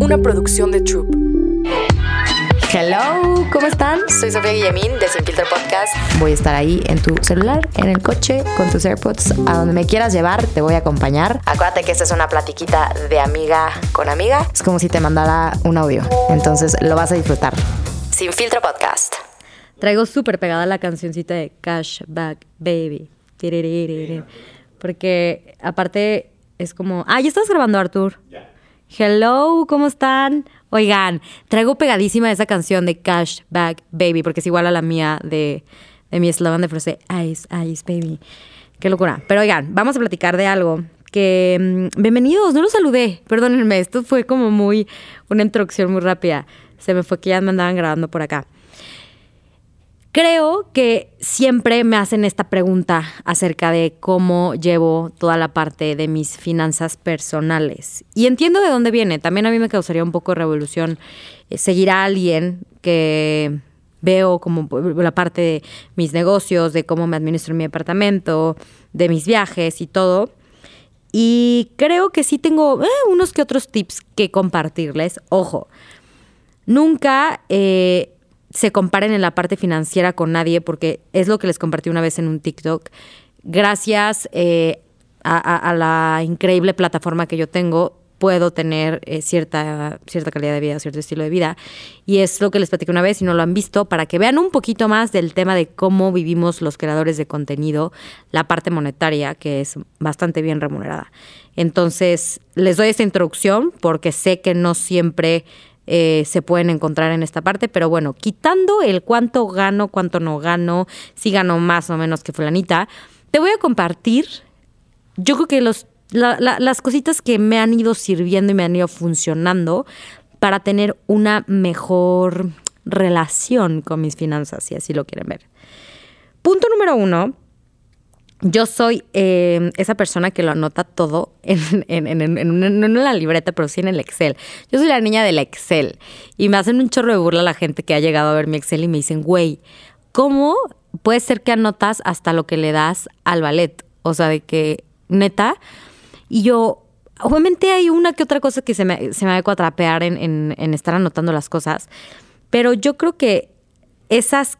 una producción de Troop. Hello, ¿cómo están? Soy Sofía Guillemín de Sin Filtro Podcast. Voy a estar ahí en tu celular, en el coche, con tus AirPods, a donde me quieras llevar, te voy a acompañar. Acuérdate que esta es una platiquita de amiga con amiga. Es como si te mandara un audio, entonces lo vas a disfrutar. Sin Filtro Podcast. Traigo súper pegada la cancioncita de Cashback Baby. Porque aparte es como... Ah, ¿ya estás grabando, Artur? Hello, ¿cómo están? Oigan, traigo pegadísima esa canción de Cashback Baby, porque es igual a la mía de, mi eslogan de frase Ice, Ice Baby. Qué locura. Pero oigan, vamos a platicar de algo que... Mm, bienvenidos, no los saludé, perdónenme, esto fue como muy... una introducción muy rápida. Se me fue que ya me andaban grabando por acá. Creo que siempre me hacen esta pregunta acerca de cómo llevo toda la parte de mis finanzas personales. Y entiendo de dónde viene. También a mí me causaría un poco de revolución eh, seguir a alguien que veo como la parte de mis negocios, de cómo me administro mi apartamento, de mis viajes y todo. Y creo que sí tengo eh, unos que otros tips que compartirles. Ojo, nunca... Eh, se comparen en la parte financiera con nadie, porque es lo que les compartí una vez en un TikTok. Gracias eh, a, la increíble plataforma que yo tengo, puedo tener eh, cierta, cierta calidad de vida, cierto estilo de vida. Y es lo que les platiqué una vez, si no lo han visto, para que vean un poquito más del tema de cómo vivimos los creadores de contenido, la parte monetaria, que es bastante bien remunerada. Entonces, les doy esta introducción porque sé que no siempre eh, se pueden encontrar en esta parte, pero bueno, quitando el cuánto gano, cuánto no gano, si gano más o menos que fulanita, te voy a compartir, yo creo que los, las cositas que me han ido sirviendo y me han ido funcionando para tener una mejor relación con mis finanzas, si así lo quieren ver. Punto número uno, yo soy eh, esa persona que lo anota todo en, en, una libreta, pero sí en el Excel. Yo soy la niña del Excel. Y me hacen un chorro de burla la gente que ha llegado a ver mi Excel y me dicen, güey, ¿cómo puede ser que anotas hasta lo que le das al ballet? O sea, de que, neta. Y yo, obviamente hay una que otra cosa que se me, se me a atrapear en, en estar anotando las cosas. Pero yo creo que esas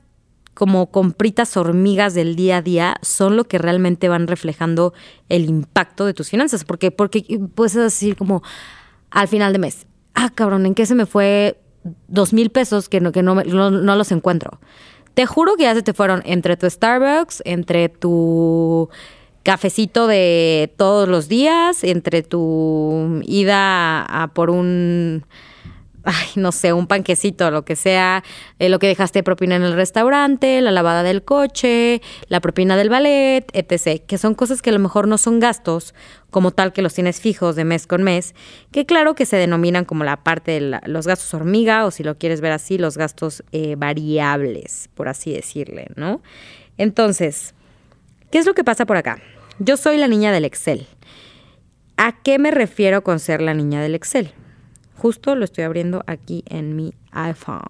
como compritas hormigas del día a día son lo que realmente van reflejando el impacto de tus finanzas. Porque, porque puedes decir como al final de mes, ah, cabrón, ¿en qué se me fue dos mil pesos que, no, que no, no, los encuentro? Te juro que ya se te fueron entre tu Starbucks, entre tu cafecito de todos los días, entre tu ida a por un ay, no sé, un panquecito, lo que sea, eh, lo que dejaste de propina en el restaurante, la lavada del coche, la propina del ballet, etc. Que son cosas que a lo mejor no son gastos como tal que los tienes fijos de mes con mes, que claro que se denominan como la parte de los gastos hormiga o si lo quieres ver así, los gastos eh, variables, por así decirle, ¿no? Entonces, ¿qué es lo que pasa por acá? Yo soy la niña del Excel. ¿A qué me refiero con ser la niña del Excel? Justo lo estoy abriendo aquí en mi iPhone.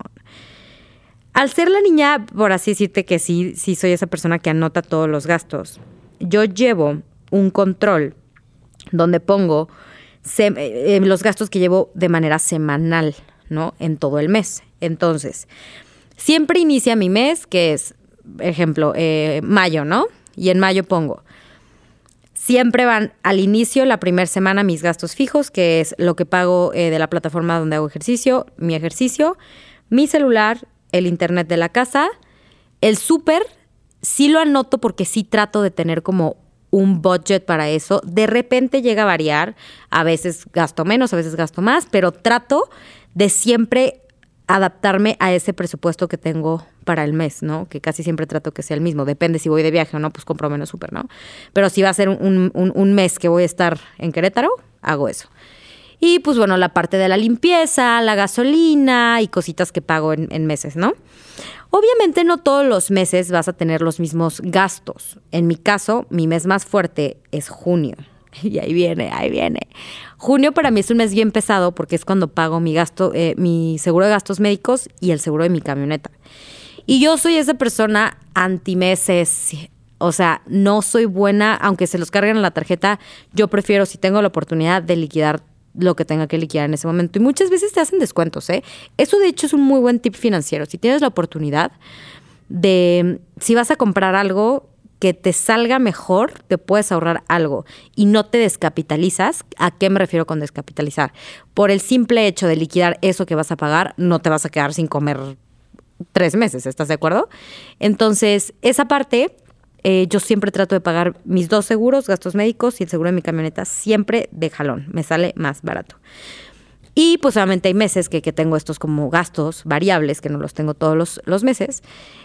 Al ser la niña, por así decirte que sí, sí soy esa persona que anota todos los gastos, yo llevo un control donde pongo eh, eh, los gastos que llevo de manera semanal, ¿no? En todo el mes. Entonces, siempre inicia mi mes, que es, ejemplo, eh, mayo, ¿no? Y en mayo pongo Siempre van al inicio, la primera semana, mis gastos fijos, que es lo que pago eh, de la plataforma donde hago ejercicio, mi ejercicio, mi celular, el internet de la casa, el súper, sí lo anoto porque sí trato de tener como un budget para eso. De repente llega a variar, a veces gasto menos, a veces gasto más, pero trato de siempre adaptarme a ese presupuesto que tengo para el mes, ¿no? Que casi siempre trato que sea el mismo. Depende si voy de viaje o no, pues compro menos súper, ¿no? Pero si va a ser un, mes que voy a estar en Querétaro, hago eso. Y pues bueno, la parte de la limpieza, la gasolina y cositas que pago en, meses, ¿no? Obviamente no todos los meses vas a tener los mismos gastos. En mi caso, mi mes más fuerte es junio. Y ahí viene, ahí viene. Junio para mí es un mes bien pesado porque es cuando pago mi gasto, eh, mi seguro de gastos médicos y el seguro de mi camioneta. Y yo soy esa persona anti-meses. O sea, no soy buena, aunque se los carguen en la tarjeta, yo prefiero, si tengo la oportunidad, de liquidar lo que tenga que liquidar en ese momento. Y muchas veces te hacen descuentos, ¿eh? Eso de hecho es un muy buen tip financiero. Si tienes la oportunidad de, si vas a comprar algo que te salga mejor, te puedes ahorrar algo y no te descapitalizas. ¿A qué me refiero con descapitalizar? Por el simple hecho de liquidar eso que vas a pagar, no te vas a quedar sin comer tres meses, ¿estás de acuerdo? Entonces, esa parte eh, yo siempre trato de pagar mis dos seguros, gastos médicos y el seguro de mi camioneta, siempre de jalón. Me sale más barato. Y pues obviamente hay meses que, tengo estos como gastos variables, que no los tengo todos los, los, meses.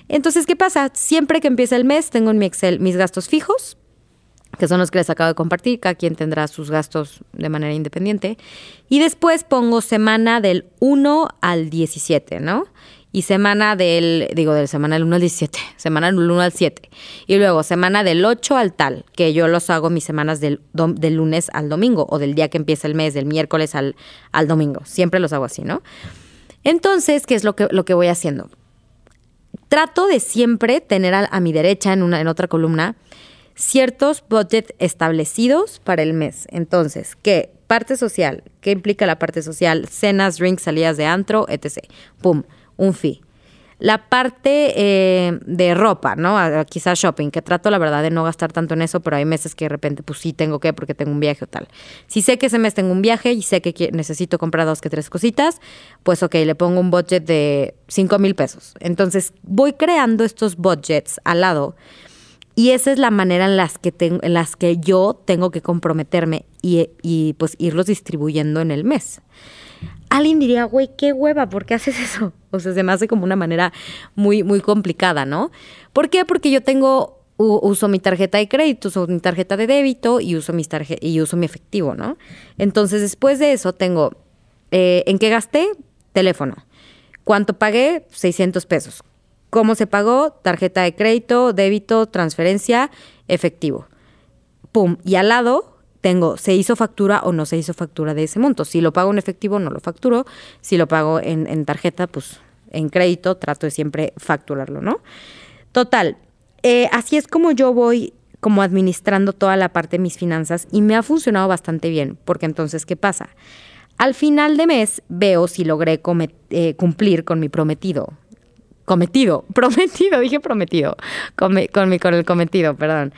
Entonces, ¿qué pasa? Siempre que empieza el mes, tengo en mi Excel mis gastos fijos, que son los que les acabo de compartir. Cada quien tendrá sus gastos de manera independiente. Y después pongo semana del 1 al 17, ¿no? Y semana del, digo, del semana del 1 al 17, semana del 1 al 7. Y luego semana del 8 al tal, que yo los hago mis semanas del, del lunes al domingo o del día que empieza el mes, del miércoles al, al domingo. Siempre los hago así, ¿no? Entonces, ¿qué es lo que, lo que voy haciendo? Trato de siempre tener a, mi derecha, en, una, en otra columna, ciertos budgets establecidos para el mes. Entonces, ¿qué? Parte social. ¿Qué implica la parte social? Cenas, drinks, salidas de antro, etc. Pum un fee. La parte eh, de ropa, ¿no? Quizás shopping, que trato la verdad de no gastar tanto en eso, pero hay meses que de repente, pues sí tengo que porque tengo un viaje o tal. Si sé que ese mes tengo un viaje y sé que necesito comprar dos que tres cositas, pues ok, le pongo un budget de 5 mil pesos. Entonces voy creando estos budgets al lado y esa es la manera en las que, en las que yo tengo que comprometerme y, y pues irlos distribuyendo en el mes alguien diría, güey, qué hueva, ¿por qué haces eso? O sea, se me hace como una manera muy, muy complicada, ¿no? ¿Por qué? Porque yo tengo, uso mi tarjeta de crédito, uso mi tarjeta de débito y uso, y uso mi efectivo, ¿no? Entonces, después de eso, tengo, eh, ¿en qué gasté? Teléfono. ¿Cuánto pagué? 600 pesos. ¿Cómo se pagó? Tarjeta de crédito, débito, transferencia, efectivo. Pum. Y al lado tengo, ¿se hizo factura o no se hizo factura de ese monto? Si lo pago en efectivo, no lo facturo. Si lo pago en, tarjeta, pues en crédito, trato de siempre facturarlo, ¿no? Total, eh, así es como yo voy como administrando toda la parte de mis finanzas y me ha funcionado bastante bien, porque entonces, ¿qué pasa? Al final de mes veo si logré eh, cumplir con mi prometido. Cometido, prometido, dije prometido, con, con, el cometido, perdón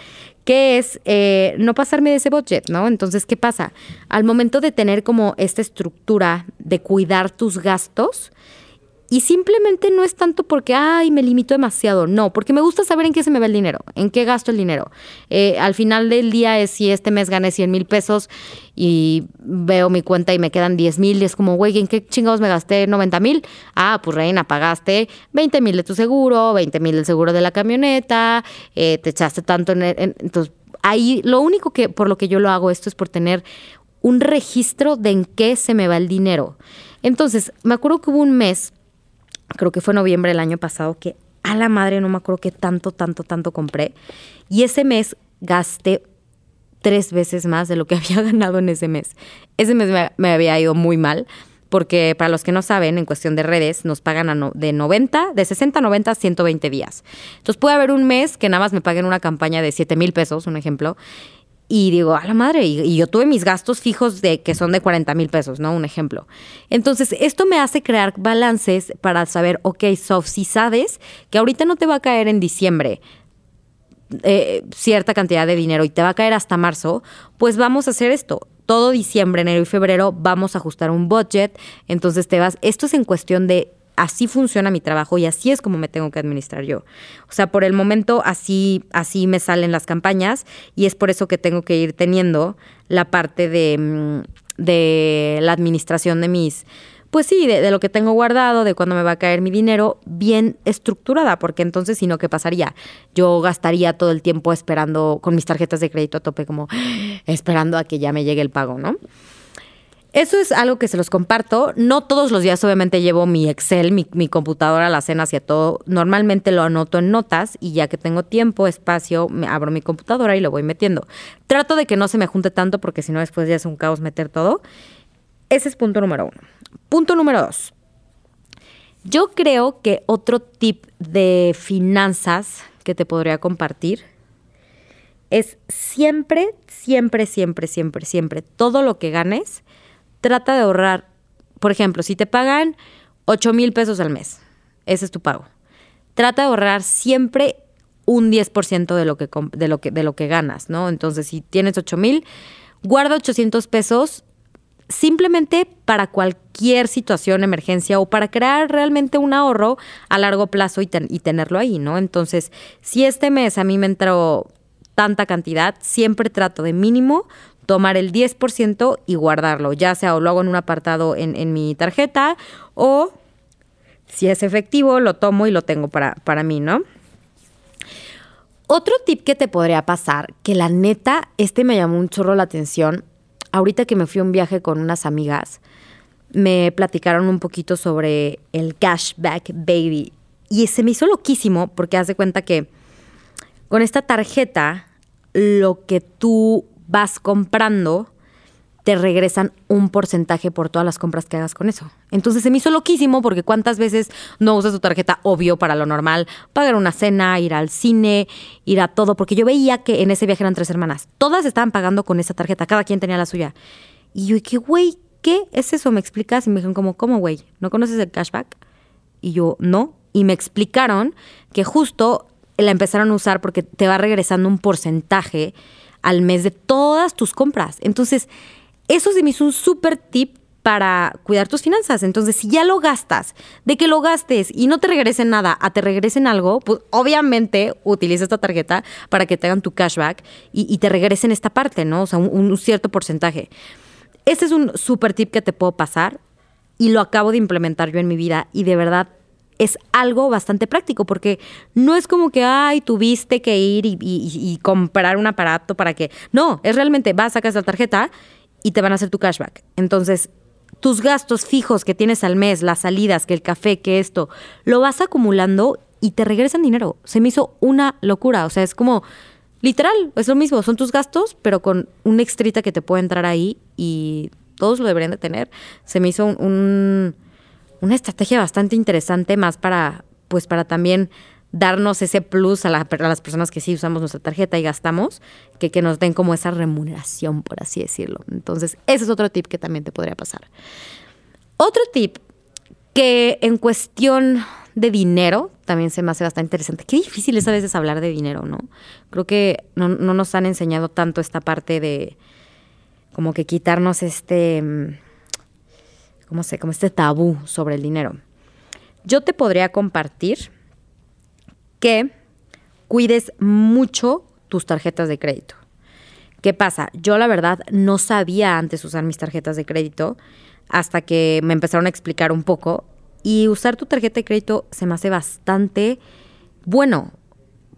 que es eh, no pasarme de ese budget, ¿no? Entonces, ¿qué pasa? Al momento de tener como esta estructura de cuidar tus gastos, y simplemente no es tanto porque, ay, me limito demasiado. No, porque me gusta saber en qué se me va el dinero, en qué gasto el dinero. Eh, al final del día es si este mes gané 100 mil pesos y veo mi cuenta y me quedan 10 mil y es como, güey, ¿en qué chingados me gasté 90 mil? Ah, pues reina, pagaste 20 mil de tu seguro, 20 mil del seguro de la camioneta, eh, te echaste tanto en, en... Entonces, ahí lo único que por lo que yo lo hago esto es por tener un registro de en qué se me va el dinero. Entonces, me acuerdo que hubo un mes creo que fue noviembre del año pasado, que a la madre no me acuerdo que tanto, tanto, tanto compré. Y ese mes gasté tres veces más de lo que había ganado en ese mes. Ese mes me, había ido muy mal, porque para los que no saben, en cuestión de redes, nos pagan de 90, de 60 a 90 120 días. Entonces puede haber un mes que nada más me paguen una campaña de 7 mil pesos, un ejemplo, y digo, a la madre, y, yo tuve mis gastos fijos de que son de 40 mil pesos, ¿no? Un ejemplo. Entonces, esto me hace crear balances para saber, ok, Sof, si sabes que ahorita no te va a caer en diciembre eh, cierta cantidad de dinero y te va a caer hasta marzo, pues vamos a hacer esto. Todo diciembre, enero y febrero vamos a ajustar un budget. Entonces te vas, esto es en cuestión de así funciona mi trabajo y así es como me tengo que administrar yo. O sea, por el momento así, así me salen las campañas y es por eso que tengo que ir teniendo la parte de, mm, de la administración de mis, pues sí, de, lo que tengo guardado, de cuándo me va a caer mi dinero, bien estructurada, porque entonces si no, ¿qué pasaría? Yo gastaría todo el tiempo esperando con mis tarjetas de crédito a tope, como esperando a que ya me llegue el pago, ¿no? Eso es algo que se los comparto. No todos los días, obviamente, llevo mi Excel, mi, computadora, la cena hacia todo. Normalmente lo anoto en notas y ya que tengo tiempo, espacio, me abro mi computadora y lo voy metiendo. Trato de que no se me junte tanto porque si no, después ya es un caos meter todo. Ese es punto número uno. Punto número dos. Yo creo que otro tip de finanzas que te podría compartir es siempre, siempre, siempre, siempre, siempre, todo lo que ganes trata de ahorrar. Por ejemplo, si te pagan 8 mil pesos al mes, ese es tu pago. Trata de ahorrar siempre un 10% de lo, que, de, lo que, de lo que ganas, ¿no? Entonces, si tienes 8 mil, guarda 800 pesos simplemente para cualquier situación, emergencia o para crear realmente un ahorro a largo plazo y, y, tenerlo ahí, ¿no? Entonces, si este mes a mí me entró tanta cantidad, siempre trato de mínimo tomar el 10% y guardarlo, ya sea o lo hago en un apartado en, en mi tarjeta o si es efectivo, lo tomo y lo tengo para, para mí, ¿no? Otro tip que te podría pasar, que la neta, este me llamó un chorro la atención, ahorita que me fui a un viaje con unas amigas, me platicaron un poquito sobre el cashback baby. Y se me hizo loquísimo porque haz de cuenta que con esta tarjeta, lo que tú vas comprando te regresan un porcentaje por todas las compras que hagas con eso. Entonces se me hizo loquísimo porque cuántas veces no usas tu tarjeta obvio para lo normal, pagar una cena, ir al cine, ir a todo, porque yo veía que en ese viaje eran tres hermanas, todas estaban pagando con esa tarjeta, cada quien tenía la suya. Y yo dije, güey, ¿qué es eso? ¿Me explicas? Y me dijeron como, ¿cómo, güey? ¿No conoces el cashback? Y yo, no. Y me explicaron que justo la empezaron a usar porque te va regresando un porcentaje al mes de todas tus compras. Entonces, eso se me hizo un súper tip para cuidar tus finanzas. Entonces, si ya lo gastas, de que lo gastes y no te regresen nada, a te regresen algo, pues obviamente utiliza esta tarjeta para que te hagan tu cashback y, te regresen esta parte, ¿no? O sea, un, cierto porcentaje. Ese es un súper tip que te puedo pasar y lo acabo de implementar yo en mi vida y de verdad es algo bastante práctico porque no es como que, ay, tuviste que ir y, comprar un aparato para que... No, es realmente, vas, sacas la tarjeta y te van a hacer tu cashback. Entonces, tus gastos fijos que tienes al mes, las salidas, que el café, que esto, lo vas acumulando y te regresan dinero. Se me hizo una locura. O sea, es como, literal, es lo mismo. Son tus gastos, pero con un extrita que te puede entrar ahí y todos lo deberían de tener. Se me hizo un, una estrategia bastante interesante más para, pues para también darnos ese plus a, las personas que sí usamos nuestra tarjeta y gastamos, que, que nos den como esa remuneración, por así decirlo. Entonces, ese es otro tip que también te podría pasar. Otro tip que en cuestión de dinero también se me hace bastante interesante. Qué difícil es a veces hablar de dinero, ¿no? Creo que no, no nos han enseñado tanto esta parte de como que quitarnos este, mm, ¿cómo sé? Como este tabú sobre el dinero. Yo te podría compartir que cuides mucho tus tarjetas de crédito. ¿Qué pasa? Yo la verdad no sabía antes usar mis tarjetas de crédito hasta que me empezaron a explicar un poco y usar tu tarjeta de crédito se me hace bastante bueno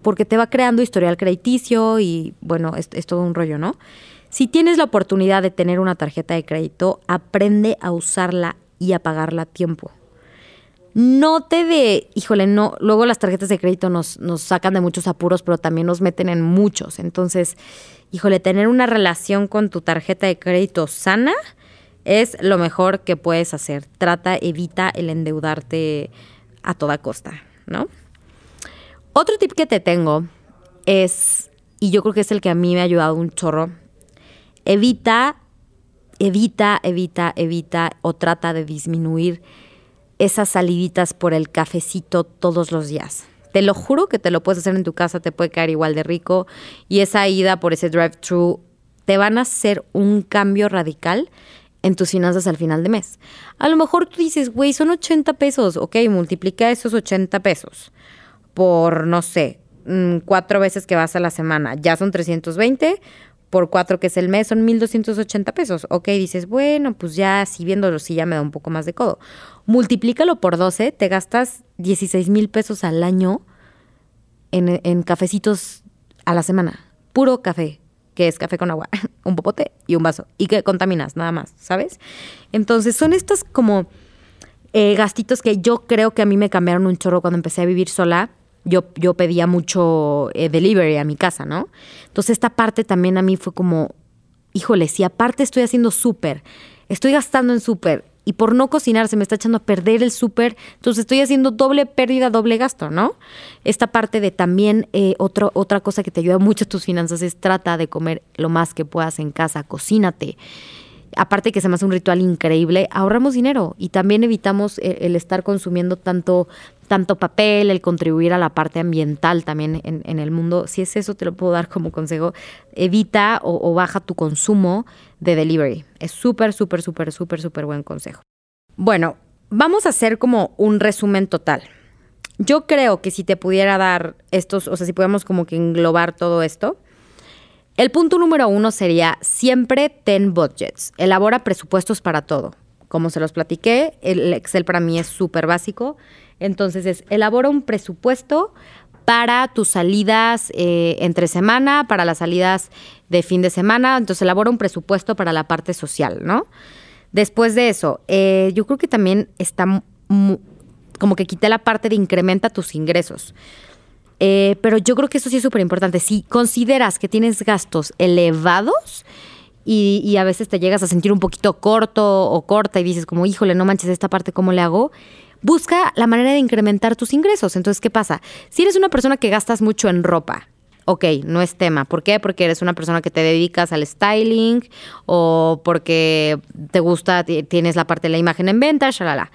porque te va creando historial crediticio y bueno, es, es todo un rollo, ¿no? Si tienes la oportunidad de tener una tarjeta de crédito, aprende a usarla y a pagarla a tiempo no te de, híjole, no, luego las tarjetas de crédito nos, nos sacan de muchos apuros, pero también nos meten en muchos. Entonces, híjole, tener una relación con tu tarjeta de crédito sana es lo mejor que puedes hacer. Trata, evita el endeudarte a toda costa, ¿no? Otro tip que te tengo es, y yo creo que es el que a mí me ha ayudado un chorro, evita, evita, evita, evita o trata de disminuir esas saliditas por el cafecito todos los días. Te lo juro que te lo puedes hacer en tu casa, te puede caer igual de rico. Y esa ida por ese drive-thru te van a hacer un cambio radical en tus finanzas al final de mes. A lo mejor tú dices, güey, son 80 pesos. Ok, multiplica esos 80 pesos por, no sé, mm, cuatro veces que vas a la semana. Ya son 320 por cuatro que es el mes, son 1.280 pesos. Ok, dices, bueno, pues ya así viéndolo, sí ya me da un poco más de codo. Multiplícalo por 12, te gastas 16 mil pesos al año en, en cafecitos a la semana. Puro café, que es café con agua, un popote y un vaso. Y que contaminas, nada más, ¿sabes? Entonces son estos como eh, gastitos que yo creo que a mí me cambiaron un chorro cuando empecé a vivir sola yo, yo pedía mucho eh, delivery a mi casa, ¿no? Entonces esta parte también a mí fue como, híjole, si aparte estoy haciendo súper, estoy gastando en súper y por no cocinar se me está echando a perder el súper, entonces estoy haciendo doble pérdida, doble gasto, ¿no? Esta parte de también eh, otra cosa que te ayuda mucho a tus finanzas es trata de comer lo más que puedas en casa, cocínate. Aparte que se me hace un ritual increíble, ahorramos dinero y también evitamos el, estar consumiendo tanto, tanto papel, el contribuir a la parte ambiental también en, el mundo. Si es eso, te lo puedo dar como consejo. Evita o, baja tu consumo de delivery. Es súper, súper, súper, súper, súper buen consejo. Bueno, vamos a hacer como un resumen total. Yo creo que si te pudiera dar estos, o sea, si pudiéramos como que englobar todo esto, el punto número uno sería siempre ten budgets. Elabora presupuestos para todo. Como se los platiqué, el Excel para mí es súper básico. Entonces es elabora un presupuesto para tus salidas eh, entre semana, para las salidas de fin de semana. Entonces elabora un presupuesto para la parte social, ¿no? Después de eso, eh, yo creo que también está como que quité la parte de incrementa tus ingresos. Eh, pero yo creo que eso sí es súper importante. Si consideras que tienes gastos elevados y, a veces te llegas a sentir un poquito corto o corta y dices como, híjole, no manches esta parte, ¿cómo le hago? Busca la manera de incrementar tus ingresos. Entonces, ¿qué pasa? Si eres una persona que gastas mucho en ropa, ok, no es tema. ¿Por qué? Porque eres una persona que te dedicas al styling o porque te gusta, tienes la parte de la imagen en venta, shalala.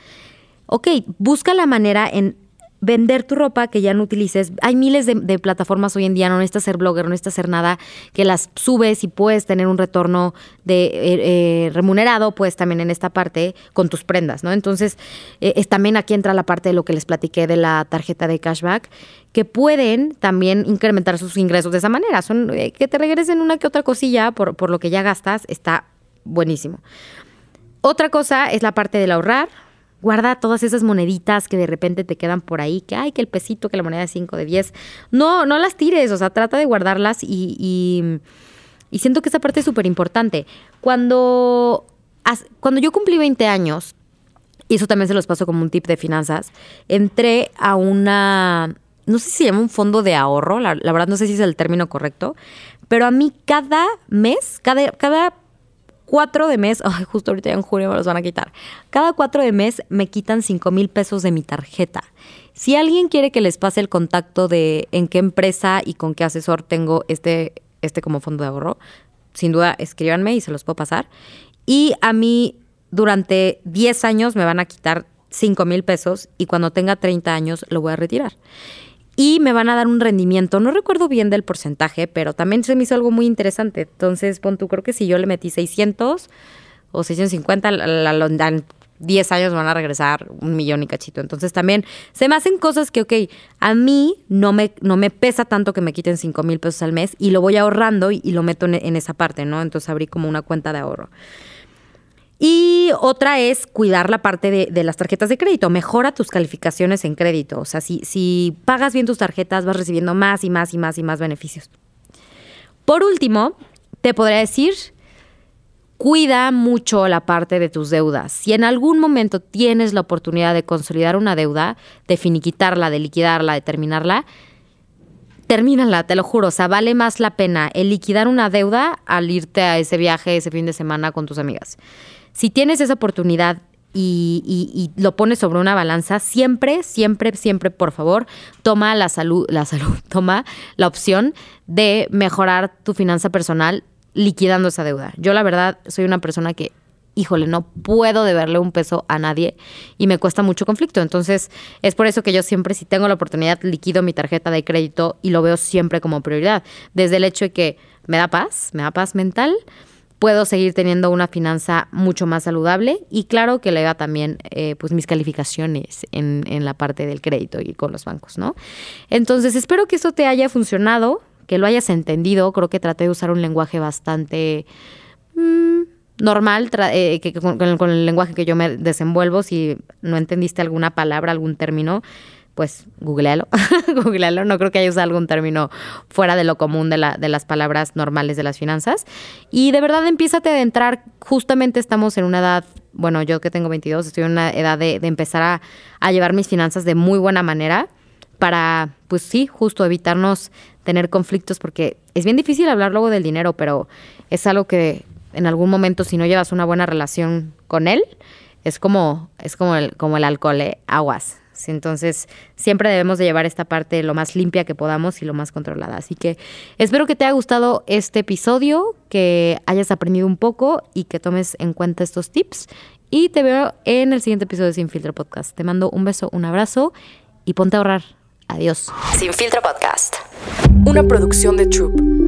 Ok, busca la manera en vender tu ropa que ya no utilices. Hay miles de, plataformas hoy en día, no necesitas ser blogger, no necesitas hacer nada, que las subes y puedes tener un retorno de eh, eh, remunerado, pues también en esta parte con tus prendas, ¿no? Entonces, eh, es, también aquí entra la parte de lo que les platiqué de la tarjeta de cashback, que pueden también incrementar sus ingresos de esa manera. Son que te regresen una que otra cosilla por, por lo que ya gastas, está buenísimo. Otra cosa es la parte del ahorrar Guarda todas esas moneditas que de repente te quedan por ahí, que hay que el pesito, que la moneda de 5, de 10. No, no las tires, o sea, trata de guardarlas y, y, siento que esa parte es súper importante. Cuando, cuando yo cumplí 20 años, y eso también se los paso como un tip de finanzas, entré a una, no sé si se llama un fondo de ahorro, la, la verdad no sé si es el término correcto, pero a mí cada mes, cada, cada 4 de mes, justo ahorita en junio me los van a quitar. Cada 4 de mes me quitan 5 mil pesos de mi tarjeta. Si alguien quiere que les pase el contacto de en qué empresa y con qué asesor tengo este, este como fondo de ahorro, sin duda escríbanme y se los puedo pasar. Y a mí durante 10 años me van a quitar 5 mil pesos y cuando tenga 30 años lo voy a retirar y me van a dar un rendimiento. No recuerdo bien del porcentaje, pero también se me hizo algo muy interesante. Entonces, pon tú, creo que si yo le metí 600 o 650, en 10 años van a regresar un millón y cachito. Entonces también se me hacen cosas que, ok, a mí no me, no me pesa tanto que me quiten 5 mil pesos al mes y lo voy ahorrando y, lo meto en, esa parte, ¿no? Entonces abrí como una cuenta de ahorro. Y otra es cuidar la parte de, las tarjetas de crédito. Mejora tus calificaciones en crédito. O sea, si, si pagas bien tus tarjetas, vas recibiendo más y más y más y más beneficios. Por último, te podría decir, cuida mucho la parte de tus deudas. Si en algún momento tienes la oportunidad de consolidar una deuda, de finiquitarla, de liquidarla, de terminarla, termínala, te lo juro. O sea, vale más la pena el liquidar una deuda al irte a ese viaje ese fin de semana con tus amigas. Si tienes esa oportunidad y, lo pones sobre una balanza, siempre, siempre, siempre, por favor, toma la salud, la salud, toma la opción de mejorar tu finanza personal liquidando esa deuda. Yo la verdad soy una persona que, híjole, no puedo deberle un peso a nadie y me cuesta mucho conflicto. Entonces, es por eso que yo siempre, si tengo la oportunidad, liquido mi tarjeta de crédito y lo veo siempre como prioridad. Desde el hecho de que me da paz, me da paz mental puedo seguir teniendo una finanza mucho más saludable y claro que le da también eh, pues mis calificaciones en, en, la parte del crédito y con los bancos, ¿no? Entonces espero que esto te haya funcionado, que lo hayas entendido, creo que traté de usar un lenguaje bastante... Mm, normal eh, que, con el lenguaje que yo me desenvuelvo, si no entendiste alguna palabra, algún término, pues googlealo, googlealo, no creo que haya usado algún término fuera de lo común de, la, de las palabras normales de las finanzas. Y de verdad empieza a adentrar, justamente estamos en una edad, bueno, yo que tengo 22, estoy en una edad de, empezar a, llevar mis finanzas de muy buena manera para, pues sí, justo evitarnos tener conflictos, porque es bien difícil hablar luego del dinero, pero es algo que en algún momento si no llevas una buena relación con él, es como, es como el, como el alcohol, ¿eh? aguas cosas. Entonces, siempre debemos de llevar esta parte lo más limpia que podamos y lo más controlada. Así que espero que te haya gustado este episodio, que hayas aprendido un poco y que tomes en cuenta estos tips. Y te veo en el siguiente episodio de Sin Filtro Podcast. Te mando un beso, un abrazo y ponte a ahorrar. Adiós. Sin Filtro Podcast. Una producción de Troop.